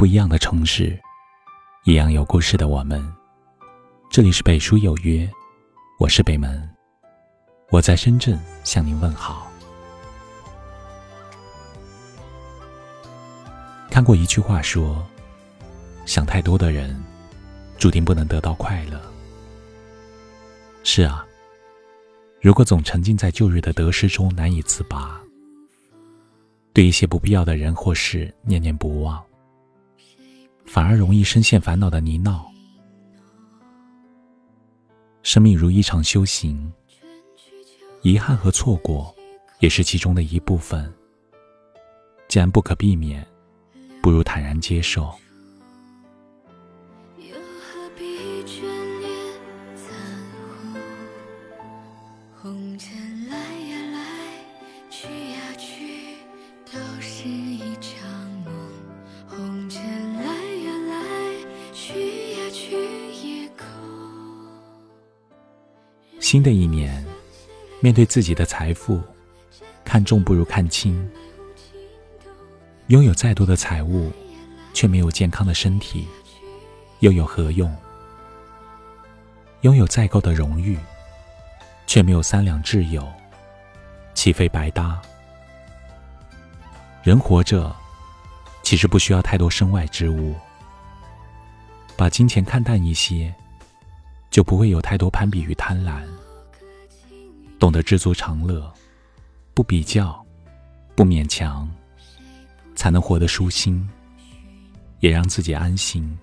不一样的城市，一样有故事的我们。这里是北书有约，我是北门，我在深圳向您问好。看过一句话说：“想太多的人，注定不能得到快乐。”是啊，如果总沉浸在旧日的得失中难以自拔，对一些不必要的人或事念念不忘，反而容易深陷烦恼的泥淖。生命如一场修行，遗憾和错过也是其中的一部分。既然不可避免，不如坦然接受。新的一年，面对自己的财富，看重不如看轻。拥有再多的财物，却没有健康的身体，又有何用？拥有再高的荣誉，却没有三两挚友，岂非白搭？人活着，其实不需要太多身外之物，把金钱看淡一些，就不会有太多攀比与贪婪。懂得知足常乐，不比较，不勉强，才能活得舒心，也让自己安心。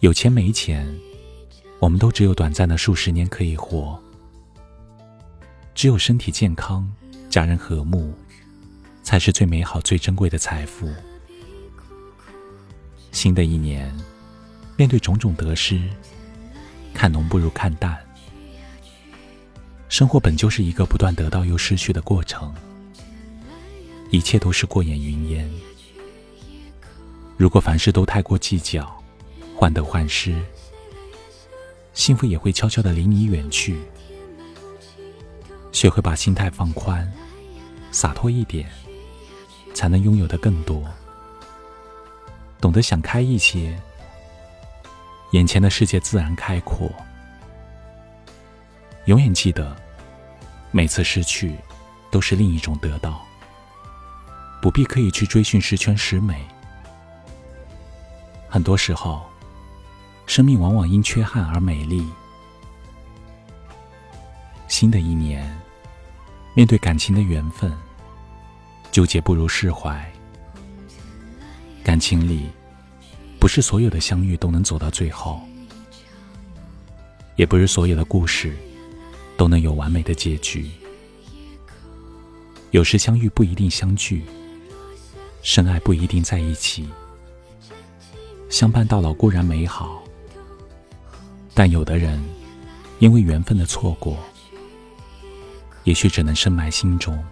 有钱没钱，我们都只有短暂的数十年可以活。只有身体健康，家人和睦，才是最美好、最珍贵的财富。新的一年，面对种种得失，看浓不如看淡。生活本就是一个不断得到又失去的过程，一切都是过眼云烟。如果凡事都太过计较，患得患失，幸福也会悄悄的离你远去。学会把心态放宽，洒脱一点，才能拥有的更多。懂得想开一些，眼前的世界自然开阔。永远记得。每次失去，都是另一种得到。不必刻意去追寻十全十美。很多时候，生命往往因缺憾而美丽。新的一年，面对感情的缘分，纠结不如释怀。感情里，不是所有的相遇都能走到最后，也不是所有的故事。都能有完美的结局。有时相遇不一定相聚，深爱不一定在一起。相伴到老固然美好，但有的人因为缘分的错过，也许只能深埋心中。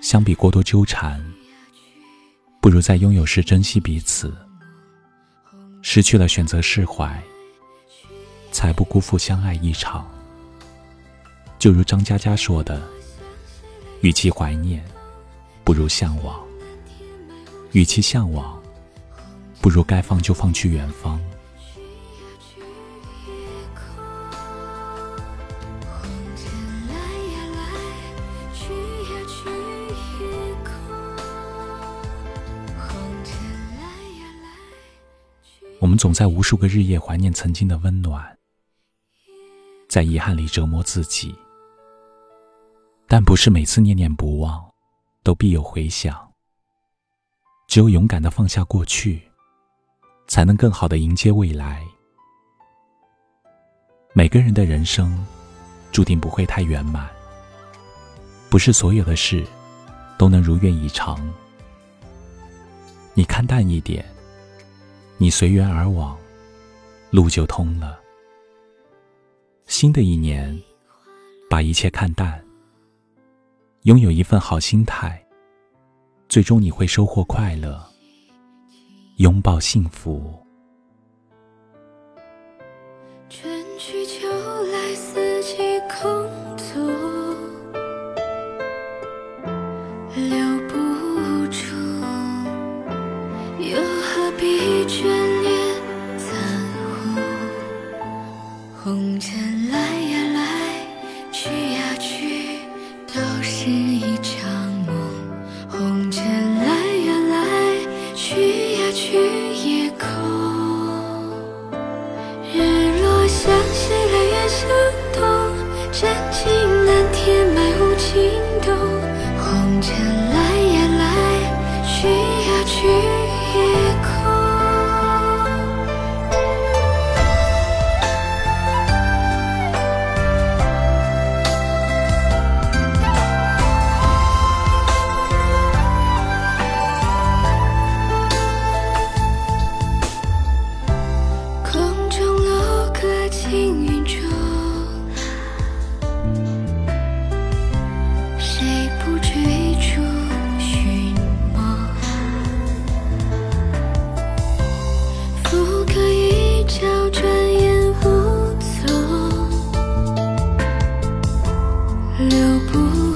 相比过多纠缠，不如在拥有时珍惜彼此。失去了选择释怀。才不辜负相爱一场。就如张嘉佳说的：“与其怀念，不如向往；与其向往，不如该放就放去远方。”我们总在无数个日夜怀念曾经的温暖。在遗憾里折磨自己，但不是每次念念不忘，都必有回响。只有勇敢的放下过去，才能更好的迎接未来。每个人的人生，注定不会太圆满，不是所有的事，都能如愿以偿。你看淡一点，你随缘而往，路就通了。新的一年，把一切看淡，拥有一份好心态，最终你会收获快乐，拥抱幸福。春去秋来，四季空留从前。留不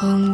Hung.